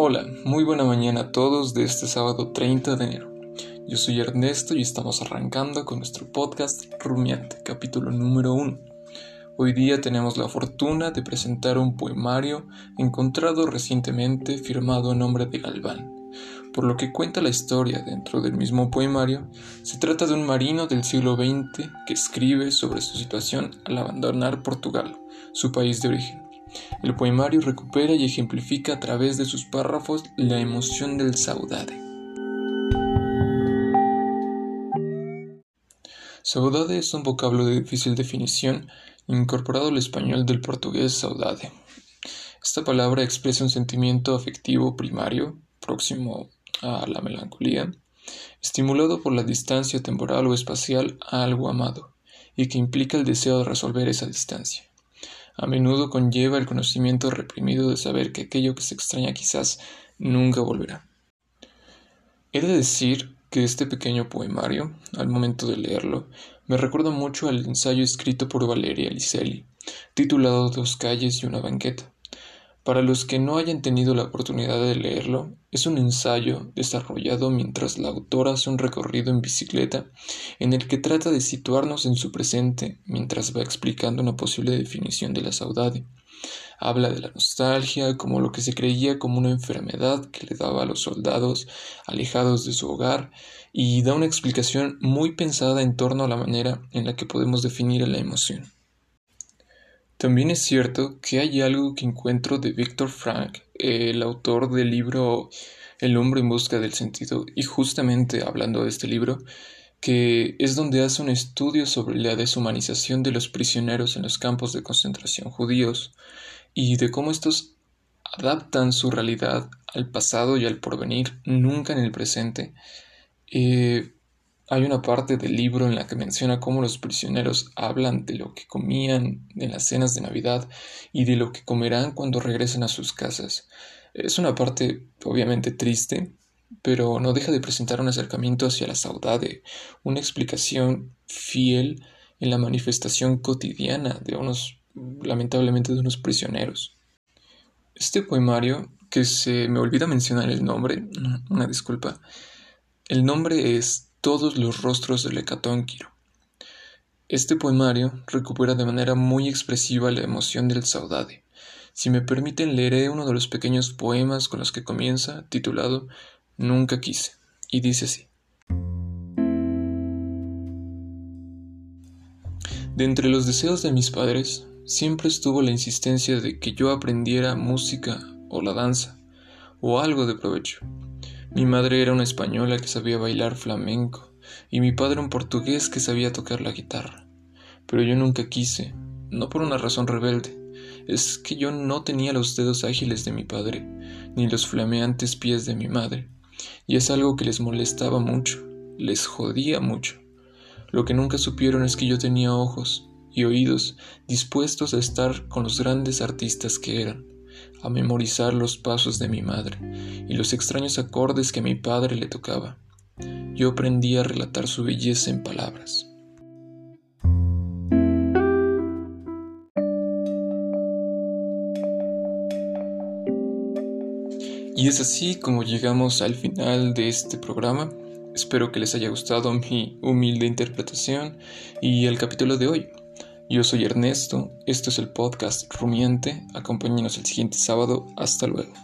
Hola, muy buena mañana a todos de este sábado 30 de enero. Yo soy Ernesto y estamos arrancando con nuestro podcast Rumiante, capítulo número 1. Hoy día tenemos la fortuna de presentar un poemario encontrado recientemente firmado a nombre de Galván. Por lo que cuenta la historia dentro del mismo poemario, se trata de un marino del siglo XX que escribe sobre su situación al abandonar Portugal, su país de origen el poemario recupera y ejemplifica a través de sus párrafos la emoción del saudade. Saudade es un vocablo de difícil definición incorporado al español del portugués saudade. Esta palabra expresa un sentimiento afectivo primario, próximo a la melancolía, estimulado por la distancia temporal o espacial a algo amado, y que implica el deseo de resolver esa distancia a menudo conlleva el conocimiento reprimido de saber que aquello que se extraña quizás nunca volverá. He de decir que este pequeño poemario, al momento de leerlo, me recuerda mucho al ensayo escrito por Valeria Licelli, titulado Dos calles y una banqueta. Para los que no hayan tenido la oportunidad de leerlo, es un ensayo desarrollado mientras la autora hace un recorrido en bicicleta en el que trata de situarnos en su presente mientras va explicando una posible definición de la saudade. Habla de la nostalgia como lo que se creía como una enfermedad que le daba a los soldados alejados de su hogar y da una explicación muy pensada en torno a la manera en la que podemos definir la emoción. También es cierto que hay algo que encuentro de Viktor Frank, el autor del libro El hombre en busca del sentido, y justamente hablando de este libro, que es donde hace un estudio sobre la deshumanización de los prisioneros en los campos de concentración judíos y de cómo estos adaptan su realidad al pasado y al porvenir, nunca en el presente. Eh, hay una parte del libro en la que menciona cómo los prisioneros hablan de lo que comían en las cenas de Navidad y de lo que comerán cuando regresen a sus casas. Es una parte obviamente triste, pero no deja de presentar un acercamiento hacia la saudade, una explicación fiel en la manifestación cotidiana de unos, lamentablemente, de unos prisioneros. Este poemario, que se me olvida mencionar el nombre, una disculpa, el nombre es todos los rostros del hecatónquiro. Este poemario recupera de manera muy expresiva la emoción del saudade. Si me permiten, leeré uno de los pequeños poemas con los que comienza, titulado Nunca quise, y dice así. De entre los deseos de mis padres, siempre estuvo la insistencia de que yo aprendiera música o la danza, o algo de provecho. Mi madre era una española que sabía bailar flamenco y mi padre un portugués que sabía tocar la guitarra. Pero yo nunca quise, no por una razón rebelde, es que yo no tenía los dedos ágiles de mi padre, ni los flameantes pies de mi madre, y es algo que les molestaba mucho, les jodía mucho. Lo que nunca supieron es que yo tenía ojos y oídos dispuestos a estar con los grandes artistas que eran a memorizar los pasos de mi madre y los extraños acordes que a mi padre le tocaba. Yo aprendí a relatar su belleza en palabras. Y es así como llegamos al final de este programa. Espero que les haya gustado mi humilde interpretación y el capítulo de hoy. Yo soy Ernesto, esto es el podcast Rumiante, acompáñenos el siguiente sábado, hasta luego.